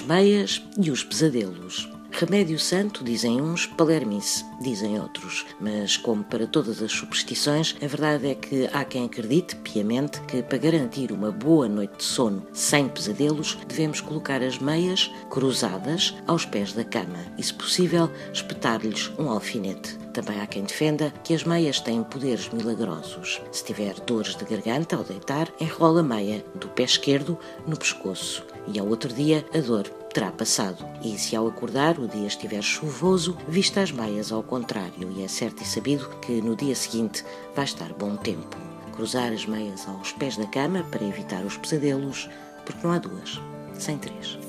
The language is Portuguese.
meias e os pesadelos. Remédio santo, dizem uns, palermice, dizem outros. Mas, como para todas as superstições, a verdade é que há quem acredite, piamente, que para garantir uma boa noite de sono sem pesadelos, devemos colocar as meias cruzadas aos pés da cama e, se possível, espetar-lhes um alfinete. Também há quem defenda que as meias têm poderes milagrosos. Se tiver dores de garganta ao deitar, enrola a meia do pé esquerdo no pescoço e ao outro dia a dor terá passado. E se ao acordar o dia estiver chuvoso, vista as meias ao contrário e é certo e sabido que no dia seguinte vai estar bom tempo. Cruzar as meias aos pés da cama para evitar os pesadelos, porque não há duas, sem três.